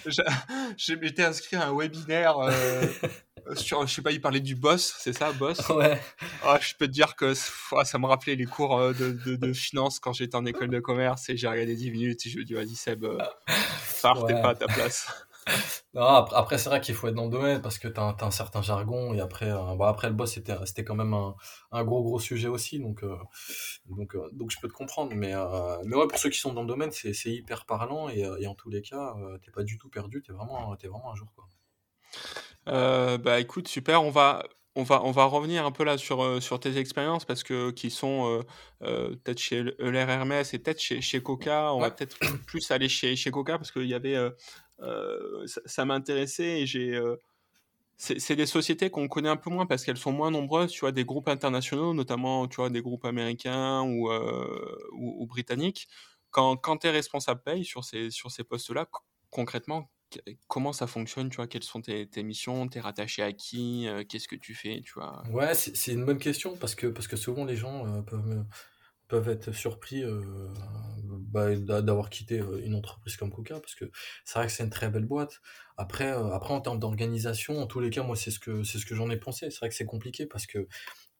Été inscrit à un webinaire sur, je sais pas, il parlait du boss, c'est ça, boss? Ouais. Ah, je peux te dire que ça me rappelait les cours euh, de, de, de finance quand j'étais en école de commerce et j'ai regardé 10 minutes et je me dis, vas-y Seb, euh, pars, t'es pas à ta place. Après, c'est vrai qu'il faut être dans le domaine parce que tu as, un certain jargon et après, euh, après le boss c'était quand même un, gros gros sujet aussi donc donc donc je peux te comprendre mais mais ouais pour ceux qui sont dans le domaine c'est hyper parlant et, en tous les cas t'es pas du tout perdu vraiment es vraiment un jour quoi. Euh, bah écoute, super. On va, on va, on va revenir un peu là sur, euh, sur tes expériences parce que qui sont euh, peut-être chez Euler Hermès et peut-être chez, chez Coca. On va peut-être plus aller chez, chez Coca parce qu'il y avait, ça, ça m'intéressait et j'ai. c'est des sociétés qu'on connaît un peu moins parce qu'elles sont moins nombreuses, tu vois, des groupes internationaux, notamment, tu vois, des groupes américains ou, ou, ou britanniques. Quand, quand tu es responsable paye sur ces, sur ces postes-là, concrètement, comment ça fonctionne, tu vois, quelles sont tes, tes missions, t'es rattaché à qui, euh, qu'est-ce que tu fais, tu vois? Ouais, c'est une bonne question parce que, parce que souvent les gens euh, peuvent, peuvent être surpris euh, bah, d'avoir quitté une entreprise comme Coca parce que c'est vrai que c'est une très belle boîte. Après, après en termes d'organisation, en tous les cas, moi c'est ce que c'est ce que j'en ai pensé. C'est vrai que c'est compliqué parce que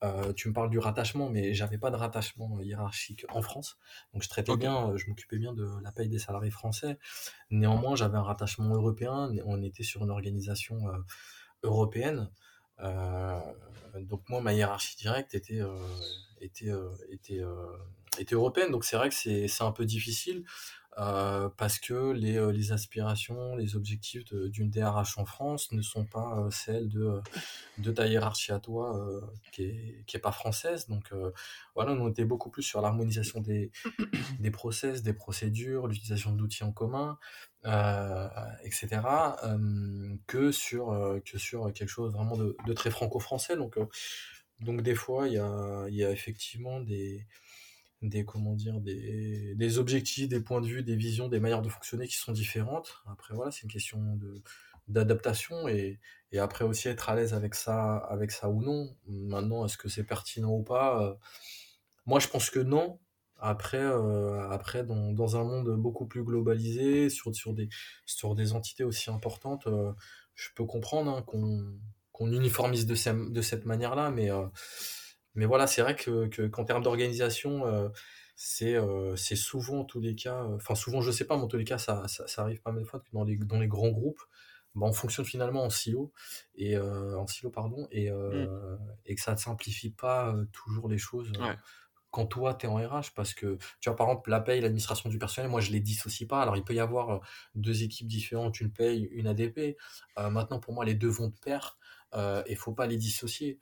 euh, tu me parles du rattachement, mais j'avais pas de rattachement hiérarchique en France. Donc je traitais bien, euh, je m'occupais bien de la paye des salariés français. Néanmoins, j'avais un rattachement européen. On était sur une organisation euh, européenne. donc moi, ma hiérarchie directe était était était était européenne. Donc c'est vrai que c'est c'est un peu difficile. Euh, parce que les, euh, les, aspirations, les objectifs d'une DRH en France ne sont pas euh, celles de, de ta hiérarchie à toi qui, est, qui est pas française. Donc voilà, on était beaucoup plus sur l'harmonisation des, des process, des procédures, l'utilisation d'outils en commun, etc., que, sur, que sur quelque chose vraiment de, de très franco-français. Donc, donc des fois, il y a, y a effectivement des des comment dire des, des objectifs, des points de vue, des visions, des manières de fonctionner qui sont différentes. Après voilà, c'est une question de d'adaptation et, et après aussi être à l'aise avec ça avec ça ou non. Maintenant, est-ce que c'est pertinent ou pas euh, Moi, je pense que non. Après, euh, après dans, dans, un monde beaucoup plus globalisé, sur, sur, des, sur des entités aussi importantes, euh, je peux comprendre hein, qu'on qu'on uniformise de, de cette manière-là, mais mais voilà, c'est vrai que, que qu'en termes d'organisation, euh, c'est euh, c'est souvent en tous les cas, euh, enfin souvent je sais pas, mais en tous les cas ça, ça, ça arrive pas mal de fois que dans les dans les grands groupes, bah, on fonctionne finalement en silo et en silo pardon et mmh. et que ça ne simplifie pas toujours les choses. Quand toi, tu es en RH, parce que, tu vois, par exemple, la paye, l'administration du personnel, moi, je les dissocie pas. Alors, il peut y avoir deux équipes différentes, une paye, une ADP. maintenant, pour moi, les deux vont de pair et il faut pas les dissocier.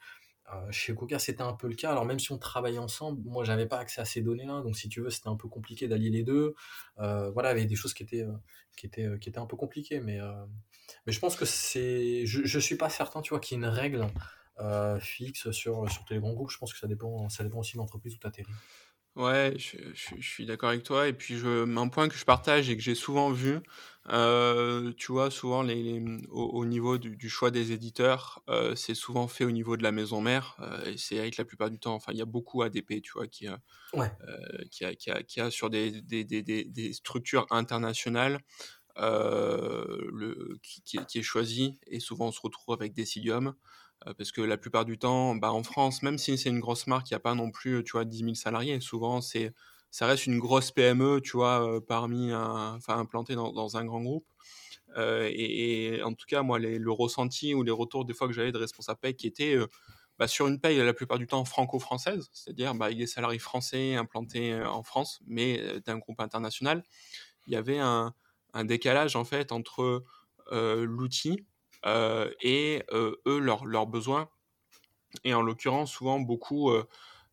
Euh, chez Coca, c'était un peu le cas. Alors même si on travaillait ensemble, moi j'avais pas accès à ces données-là, donc si tu veux, c'était un peu compliqué d'allier les deux. Euh, voilà, il y avait des choses qui étaient, euh, qui étaient, qui étaient un peu compliquées, mais, mais je pense que c'est, je, je suis pas certain, tu vois, qu'il y ait une règle fixe sur, sur les grands groupes. Je pense que ça dépend, ça dépend aussi de l'entreprise où tu atterris. Ouais, je, je, suis d'accord avec toi. Et puis, je, un point que je partage et que j'ai souvent vu, euh, tu vois, souvent les, au, niveau du, choix des éditeurs, euh, c'est souvent fait au niveau de la maison mère. Euh, et c'est avec la plupart du temps, enfin, il y a beaucoup ADP, tu vois, qui, ouais. qui, a, qui, a, qui a sur des, des, des, des structures internationales. le, qui, qui, est choisi et souvent on se retrouve avec des Decidium parce que la plupart du temps, bah, en France, même si c'est une grosse marque, il n'y a pas non plus, tu vois, 10 000 salariés. Souvent, c'est, ça reste une grosse PME, tu vois, euh, parmi enfin, implantée dans, un grand groupe. Euh, et, en tout cas, moi, le ressenti ou les retours des fois que j'avais de responsables paye qui étaient bah, sur une paye la plupart du temps franco-française, c'est-à-dire bah, avec des salariés français implantés en France, mais d'un groupe international, il y avait un, décalage en fait entre l'outil euh, et euh, eux, leurs leurs besoins. Et en l'occurrence, souvent, beaucoup,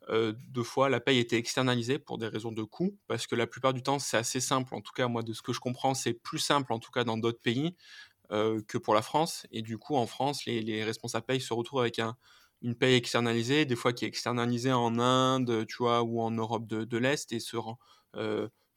deux fois, la paye était externalisée pour des raisons de coût, parce que la plupart du temps, c'est assez simple. En tout cas, moi, de ce que je comprends, c'est plus simple, en tout cas dans d'autres pays, que pour la France. Et du coup, en France, les, les responsables paye se retrouvent avec un, une paye externalisée, des fois qui est externalisée en Inde, tu vois, ou en Europe de, de l'Est, et se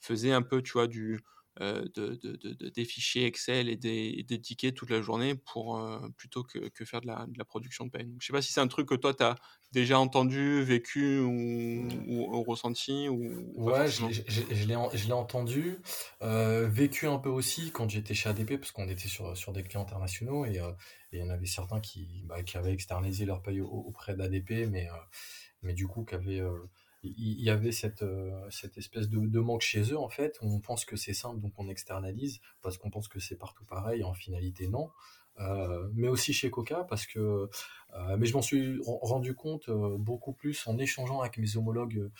faisait un peu, tu vois, du, euh, de, de, des fichiers Excel et des, des, tickets toute la journée pour, euh, plutôt que, que, faire de la, de la, production de paye. Donc, je sais pas si c'est un truc que toi, tu as déjà entendu, vécu ou, ou, ressenti ou Ouais, je l'ai entendu, euh, vécu un peu aussi quand j'étais chez ADP, parce qu'on était sur, sur des clients internationaux et il y en avait certains qui, bah, qui avaient externalisé leur paye auprès d'ADP, mais, mais du coup, qui avaient il y avait cette, euh, cette espèce de, de, manque chez eux, en fait. On pense que c'est simple, donc on externalise, parce qu'on pense que c'est partout pareil, en finalité, non. Euh, mais aussi chez Coca, parce que. Euh, mais je m'en suis rendu compte beaucoup plus en échangeant avec mes homologues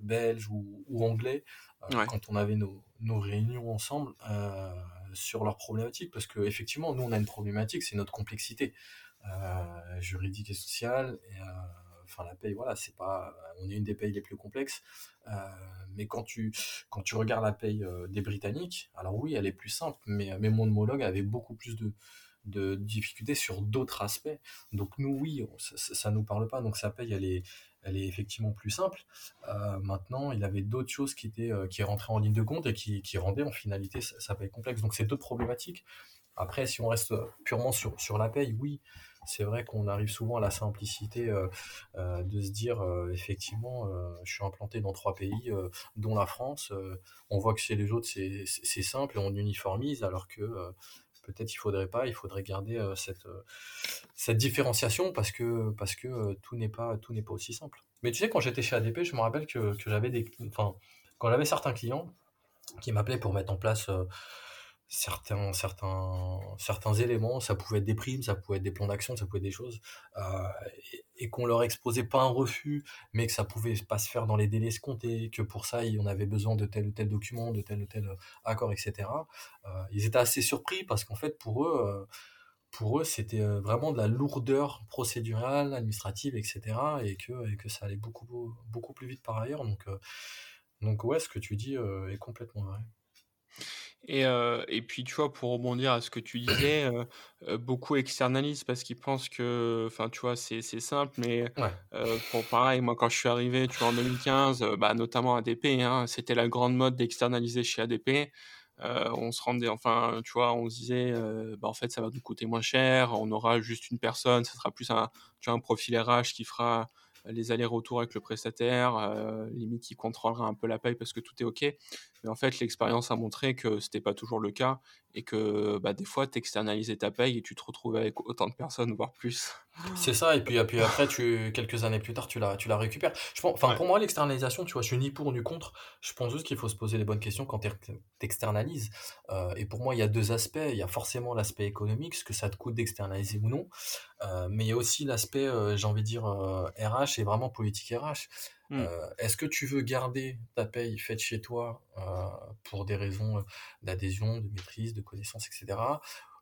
belges ou, ou anglais, quand on avait nos, nos réunions ensemble, sur leurs problématiques. Parce qu'effectivement, nous, on a une problématique, c'est notre complexité juridique et sociale. Et, enfin la paye, voilà, c'est pas, on est une des payes les plus complexes, euh, mais quand tu quand tu regardes la paye euh, des Britanniques, alors oui, elle est plus simple, mais mais mon homologue avait beaucoup plus de de difficultés sur d'autres aspects. Donc nous, oui, ça, ne nous parle pas. Donc sa paye, elle est, elle est effectivement plus simple. Euh, maintenant, il avait d'autres choses qui étaient qui rentraient en ligne de compte et qui, qui rendaient en finalité sa, paye complexe. Donc c'est deux problématiques. Après, si on reste purement sur, sur la paye, oui, c'est vrai qu'on arrive souvent à la simplicité euh, euh, de se dire euh, effectivement, je suis implanté dans trois pays, dont la France. on voit que chez les autres c'est simple et on uniformise, alors que peut-être il faudrait pas, il faudrait garder cette cette différenciation parce que parce que tout n'est pas pas aussi simple. Mais tu sais, quand j'étais chez ADP, je me rappelle que, que j'avais des, enfin, quand j'avais certains clients qui m'appelaient pour mettre en place certains, certains, certains éléments, ça pouvait être des primes, ça pouvait être des plans d'action, ça pouvait être des choses, euh, et, qu'on leur exposait pas un refus, mais que ça pouvait pas se faire dans les délais escomptés, que pour ça, on avait besoin de tel ou tel document, de tel ou tel accord, etc. Euh, ils étaient assez surpris parce qu'en fait, pour eux, euh, pour eux, c'était vraiment de la lourdeur procédurale, administrative, etc. Et que, et que ça allait beaucoup, beaucoup plus vite par ailleurs. Donc, donc ouais, ce que tu dis est complètement vrai. Et, et puis, tu vois, pour rebondir à ce que tu disais, beaucoup externalisent parce qu'ils pensent que, enfin, tu vois, c'est c'est simple, mais pour pareil, moi, quand je suis arrivé, tu vois, en 2015, bah, notamment ADP, hein, c'était la grande mode d'externaliser chez ADP. on se rendait, enfin, tu vois, on se disait, bah, en fait, ça va nous coûter moins cher, on aura juste une personne, ça sera plus un, tu vois, un profil RH qui fera les allers-retours avec le prestataire, euh, limite qui contrôlera un peu la paye parce que tout est OK. Mais en fait, l'expérience a montré que c'était pas toujours le cas et que bah, des fois, tu externalisais ta paye et tu te retrouves avec autant de personnes, voire plus. C'est ça, et puis, et puis après, tu, quelques années plus tard, tu la, tu la récupères. Je pense, Pour moi, l'externalisation, tu vois, je suis ni pour ni contre. Je pense juste qu'il faut se poser les bonnes questions quand tu externalises. Euh, et pour moi, il y a deux aspects. Il y a forcément l'aspect économique, ce que ça te coûte d'externaliser ou non. Euh, mais il y a aussi l'aspect, euh, j'ai envie de dire, RH et vraiment politique RH. Mmh. Est-ce que tu veux garder ta paye faite chez toi pour des raisons d'adhésion, de maîtrise, de connaissance, etc.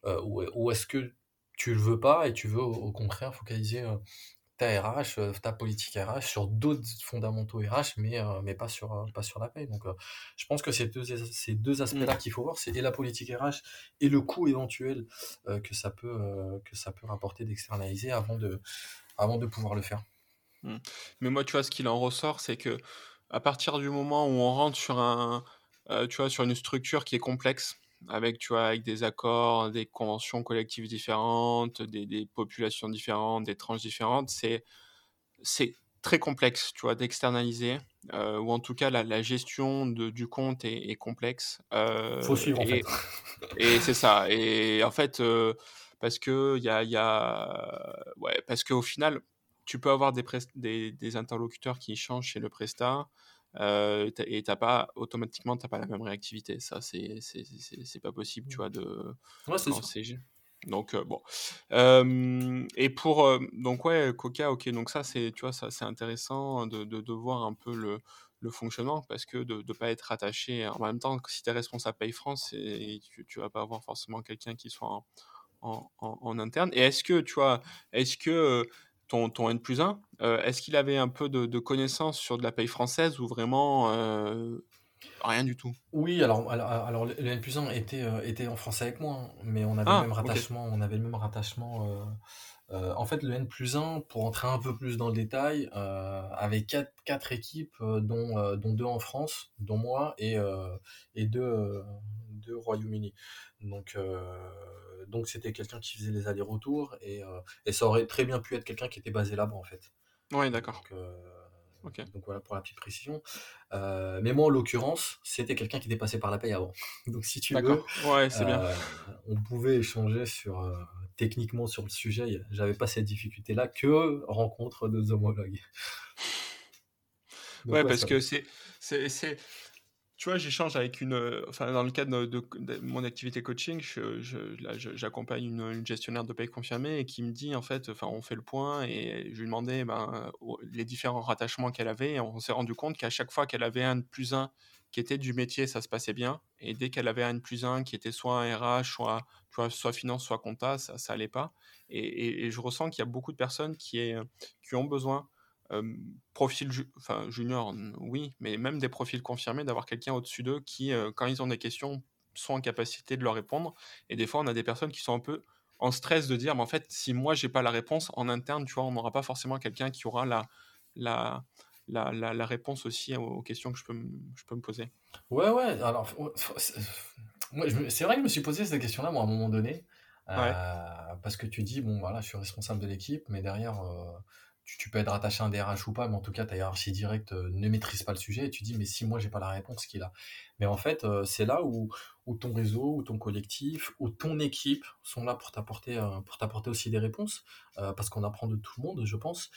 ou, ou est-ce que tu le veux pas et tu veux au, contraire focaliser ta RH, ta politique RH sur d'autres fondamentaux RH, mais, mais pas, sur, pas sur la paye? Donc, je pense que c'est deux, ces deux aspects-là mmh. qu'il faut voir, c'est et la politique RH et le coût éventuel que, ça peut, que ça peut rapporter d'externaliser avant de, avant de pouvoir le faire. Mmh. Mais moi, tu vois, ce qu'il en ressort, c'est que à partir du moment où on rentre sur un, tu vois, sur une structure qui est complexe, avec, tu vois, avec des accords, des conventions collectives différentes, des, des populations différentes, des tranches différentes, c'est, c'est très complexe, tu vois, d'externaliser, euh, ou en tout cas la, la gestion de, du compte est, est complexe. Euh, Faut suivre et, en fait. et c'est ça. Et en fait, euh, parce que il y a, y a, ouais, parce qu'au final, tu peux avoir des, des, des, interlocuteurs qui changent chez le Presta, euh, et t'as pas automatiquement t'as pas la même réactivité. Ça c'est c'est pas possible tu vois de ouais, c'est donc euh, bon. Euh, et pour euh, donc ouais Coca ok donc ça c'est tu vois ça c'est intéressant de, de, de, voir un peu le, le fonctionnement parce que de ne pas être attaché en même temps si tu es responsable Paye France et tu, tu vas pas avoir forcément quelqu'un qui soit en, en, en, en, interne. Et est-ce que tu vois est-ce que ton, ton N plus 1, est-ce qu'il avait un peu de, connaissances sur de la paye française ou vraiment rien du tout? Oui, alors, alors, le N plus 1 était, était en français avec moi, hein, mais on avait, le ah, même rattachement, on avait le même rattachement. en fait, le N plus 1, pour entrer un peu plus dans le détail, avait quatre, quatre équipes, dont, dont deux en France, dont moi, et, et deux, Royaume-Uni. Donc, donc c'était quelqu'un qui faisait les allers-retours et, euh, et, ça aurait très bien pu être quelqu'un qui était basé là-bas en fait. Oui, d'accord. Donc, euh, donc, voilà pour la petite précision. Euh, mais moi, en l'occurrence, c'était quelqu'un qui était passé par la paye avant. donc si tu veux, ouais, c'est bien. on pouvait échanger sur techniquement sur le sujet. J'avais pas cette difficulté-là que rencontre de homologues. ouais, parce que c'est tu vois, j'échange avec une. Euh, enfin, dans le cadre de, mon activité coaching, j'accompagne une, gestionnaire de paye confirmée et qui me dit, en fait, enfin, on fait le point et je lui demandais ben, les différents rattachements qu'elle avait. Et on s'est rendu compte qu'à chaque fois qu'elle avait un de plus un qui était du métier, ça se passait bien. Et dès qu'elle avait un de plus un qui était soit un RH, soit, soit finance, soit compta, ça, ça allait pas. Et, et je ressens qu'il y a beaucoup de personnes qui, qui ont besoin profil enfin, junior, oui, mais même des profils confirmés, d'avoir quelqu'un au-dessus d'eux qui, quand ils ont des questions, sont en capacité de leur répondre. Et des fois, on a des personnes qui sont un peu en stress de dire, mais en fait, si moi, j'ai pas la réponse en interne, tu vois, on n'aura pas forcément quelqu'un qui aura la, la, la, la, réponse aussi aux questions que je peux, je peux me poser. Ouais, ouais, alors, c'est vrai que je me suis posé cette question-là, moi, à un moment donné. parce que tu dis, bon, voilà, je suis responsable de l'équipe, mais derrière, tu, peux être rattaché à un DRH ou pas, mais en tout cas, ta hiérarchie directe euh, ne maîtrise pas le sujet et tu dis, mais si moi, j'ai pas la réponse, qu'il a Mais en fait, euh, c'est là où, ton réseau, ou ton collectif, ou ton équipe sont là pour t'apporter, euh, aussi des réponses, parce qu'on apprend de tout le monde, je pense,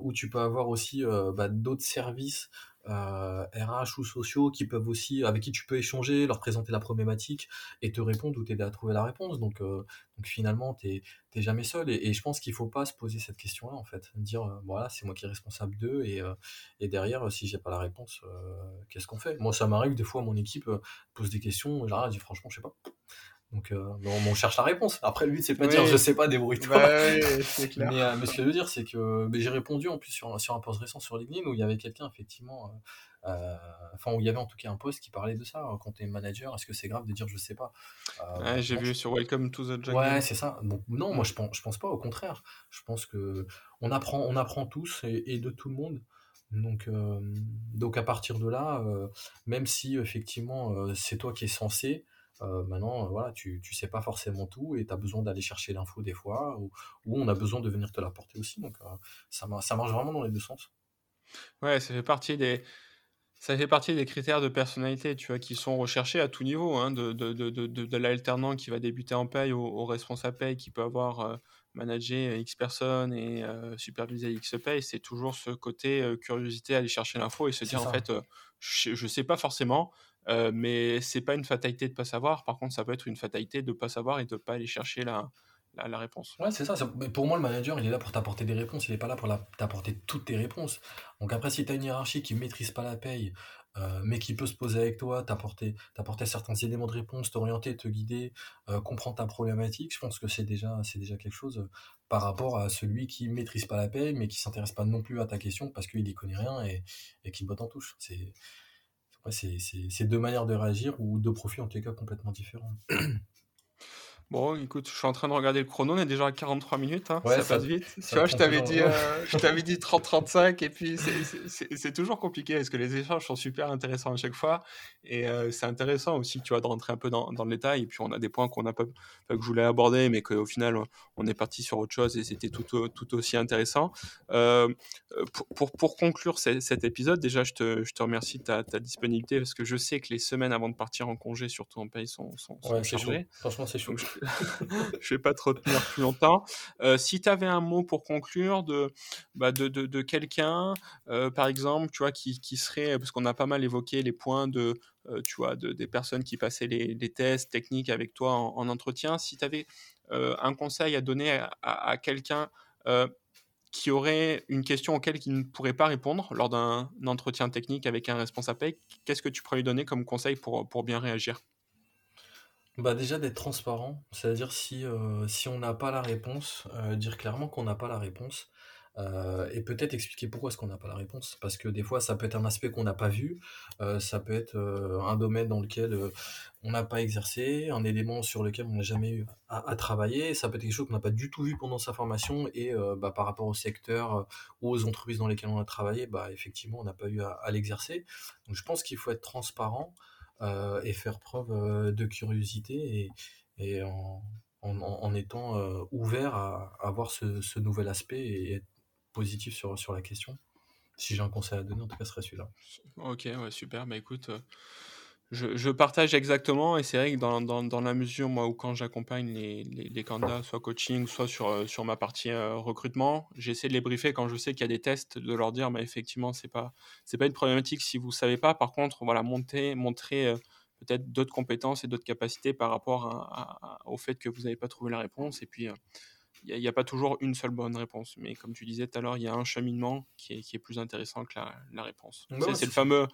où tu peux avoir aussi bah, d'autres services euh, RH ou sociaux qui peuvent aussi, avec qui tu peux échanger, leur présenter la problématique et te répondre ou t'aider à trouver la réponse. Donc, euh, donc finalement, t'es jamais seul. Et, je pense qu'il faut pas se poser cette question-là, en fait. Dire, euh, voilà, c'est moi qui est responsable d'eux et, et derrière, si j'ai pas la réponse, qu'est-ce qu'on fait? Moi, ça m'arrive des fois, mon équipe pose des questions, j'arrête, je dis franchement, je sais pas. Donc, euh, on, cherche la réponse. Après, le but, c'est pas de dire je sais pas, débrouille-toi. Bah mais, euh, mais, ce que je veux dire, c'est que j'ai répondu en plus sur, sur un post récent sur LinkedIn où il y avait quelqu'un, effectivement, euh, euh, enfin, où il y avait en tout cas un post qui parlait de ça. Quand tu es manager, est-ce que c'est grave de dire je sais pas ouais, J'ai vu sur Welcome to the Jungle. Ouais, c'est ça. Donc, non, moi, je pense, je pense pas, au contraire. Je pense que on apprend, on apprend tous et, de tout le monde. Donc, donc à partir de là, même si effectivement c'est toi qui es censé, euh, maintenant, euh, voilà, tu, tu sais pas forcément tout et tu as besoin d'aller chercher l'info des fois, ou, on a besoin de venir te l'apporter aussi. Donc, euh, ça, ça marche vraiment dans les deux sens. Ouais, ça fait partie des, ça fait partie des critères de personnalité, tu vois, qui sont recherchés à tout niveau, hein, de, de, de, de, de l'alternant qui va débuter en paye au, responsable paye qui peut avoir managé X personnes et supervisé X paye. C'est toujours ce côté curiosité, aller chercher l'info et se dire, en fait, je ne sais pas forcément, euh, mais c'est pas une fatalité de pas savoir. Par contre, ça peut être une fatalité de pas savoir et de pas aller chercher la, la, réponse. Ouais, c'est ça. Pour moi, le manager, il est là pour t'apporter des réponses. Il est pas là pour t'apporter toutes tes réponses. Donc après, si tu as une hiérarchie qui maîtrise pas la paye, euh, mais qui peut se poser avec toi, t'apporter, certains éléments de réponse, t'orienter, te guider, euh, comprendre ta problématique, je pense que c'est déjà, déjà quelque chose par rapport à celui qui maîtrise pas la paye, mais qui s'intéresse pas non plus à ta question parce qu'il y connaît rien et, et qui botte en touche. C'est, c'est deux manières de réagir ou deux profils en tout cas complètement différents. Bon, écoute, je suis en train de regarder le chrono, on est déjà à 43 minutes, hein, ça, passe vite. tu vois, je t'avais dit, euh, je t'avais dit 30-35, et puis c'est toujours compliqué parce que les échanges sont super intéressants à chaque fois, et euh, c'est intéressant aussi, tu vois, de rentrer un peu dans, dans, le détail, et puis on a des points qu'on n'a pas, que je voulais aborder, mais qu'au final, on est parti sur autre chose, et c'était tout, tout aussi intéressant. Euh, pour, pour, pour, conclure cet épisode, déjà, je te, je te remercie de ta, ta, disponibilité, parce que je sais que les semaines avant de partir en congé, surtout en pays, sont, sont, sont chargées. Franchement, c'est chaud. je vais pas te retenir plus longtemps. Euh, si tu avais un mot pour conclure de, bah de, de, quelqu'un, euh, par exemple, tu vois, qui, qui serait, parce qu'on a pas mal évoqué les points de, euh, tu vois, de, des personnes qui passaient les, les tests techniques avec toi en, entretien, si tu avais un conseil à donner à, à, quelqu'un qui aurait une question auquel il ne pourrait pas répondre lors d'un entretien technique avec un responsable qu'est-ce que tu pourrais lui donner comme conseil pour, pour bien réagir? Bah, déjà d'être transparent, c'est-à-dire si, heu, si on n'a pas la réponse, heu, dire clairement qu'on n'a pas la réponse, heu et peut-être expliquer pourquoi est-ce qu'on n'a pas la réponse. Parce que des fois, ça peut être un aspect qu'on n'a pas vu, ça peut être, un domaine dans lequel, on n'a pas exercé, un élément sur lequel on n'a jamais eu à travailler. Ça peut être quelque chose qu'on n'a pas du tout vu pendant sa formation et bah, par rapport au secteur, ou aux entreprises dans lesquelles on a travaillé, bah, effectivement, on n'a pas eu à l'exercer. Donc je pense qu'il faut être transparent, et faire preuve, heu, de curiosité et et en en étant, heu, ouvert à à voir ce ce nouvel aspect et être positif sur sur la question. Si j'ai un conseil à donner, en tout cas, ce serait celui-là. OK, ouais, super. Bah, écoute, je je partage exactement et c'est vrai que dans dans dans la mesure, moi, où quand j'accompagne les les les candidats, soit coaching, soit sur, heu, sur ma partie, heu, recrutement, j'essaie de les briefer quand je sais qu'il y a des tests, de leur dire: «Bah, effectivement, c'est pas c'est pas une problématique si vous savez pas. Par contre, voilà, monter montrer, heu, peut-être d'autres compétences et d'autres capacités par rapport à à au fait que vous avez pas trouvé la réponse» et puis, il y a pas toujours une seule bonne réponse. Mais comme tu disais tout à l'heure, il y a un cheminement qui est qui est plus intéressant que la la réponse. Ouais, ouais, c'est le fameux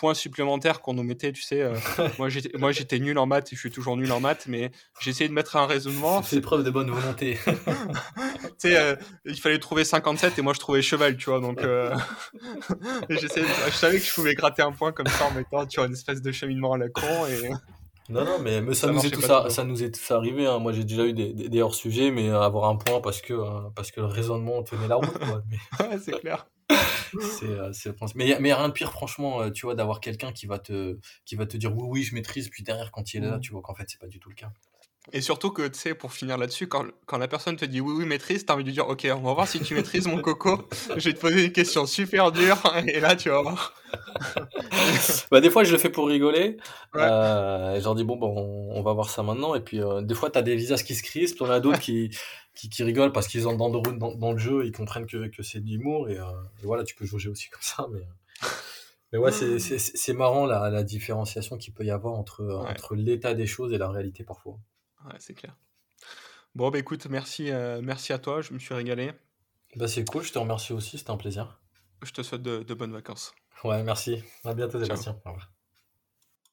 point supplémentaire qu'on nous mettait, tu sais, heu, moi j'étais nul en maths et je suis toujours nul en maths, mais j'essayais de mettre un raisonnement, c'est preuve de bonne volonté. tu sais, heu, il fallait trouver 57 et moi je trouvais cheval, tu vois? Donc de je savais que je pouvais gratter un point comme ça en mettant, tu vois, une espèce de cheminement à la con et Non, non, mais mais ça ça nous est marchait tous pas a toujours. ça nous est tous arrivé, hein. Moi, j'ai déjà eu des des des hors sujets, mais avoir un point parce que, heu, parce que le raisonnement tenait la route, quoi. Mais Ouais, c'est clair. C'est, heu, c'est principe. Mais il a a rien de pire franchement, heu, tu vois, d'avoir quelqu'un qui va te qui va te dire: «Oui, oui, je maîtrise», puis derrière quand il est là, Mmh. tu vois qu'en fait, c'est pas du tout le cas. Et surtout que, tu sais, pour finir là-dessus, quand quand la personne te dit: «Oui, oui, maîtrise», tu as envie de lui dire: «OK, on va voir si tu maîtrises mon coco. Je vais te poser une question super dure et là, tu vas voir». Bah, des fois, je le fais pour rigoler, Ouais. heu, et je leur dis: «Bon, bah, on on va voir ça maintenant» et puis, heu, des fois, tu as des visages qui se crispent, tu en as d'autres qui qui qui rigolent parce qu'ils entrent dans le dans dans le jeu, ils comprennent que que c'est de l'humour et et voilà, tu peux jauger aussi comme ça, mais mais ouais, c'est marrant la la différenciation qu'il peut y avoir entre, Ouais, entre l'état des choses et la réalité parfois. Ouais, c'est clair. Bon, bah, écoute, merci, heu, merci à toi, je me suis régalé. Bah, c'est cool, je te remercie aussi, c'était un plaisir. Je te souhaite de de bonnes vacances. Ouais, merci. À bientôt. Sébastien. Au revoir.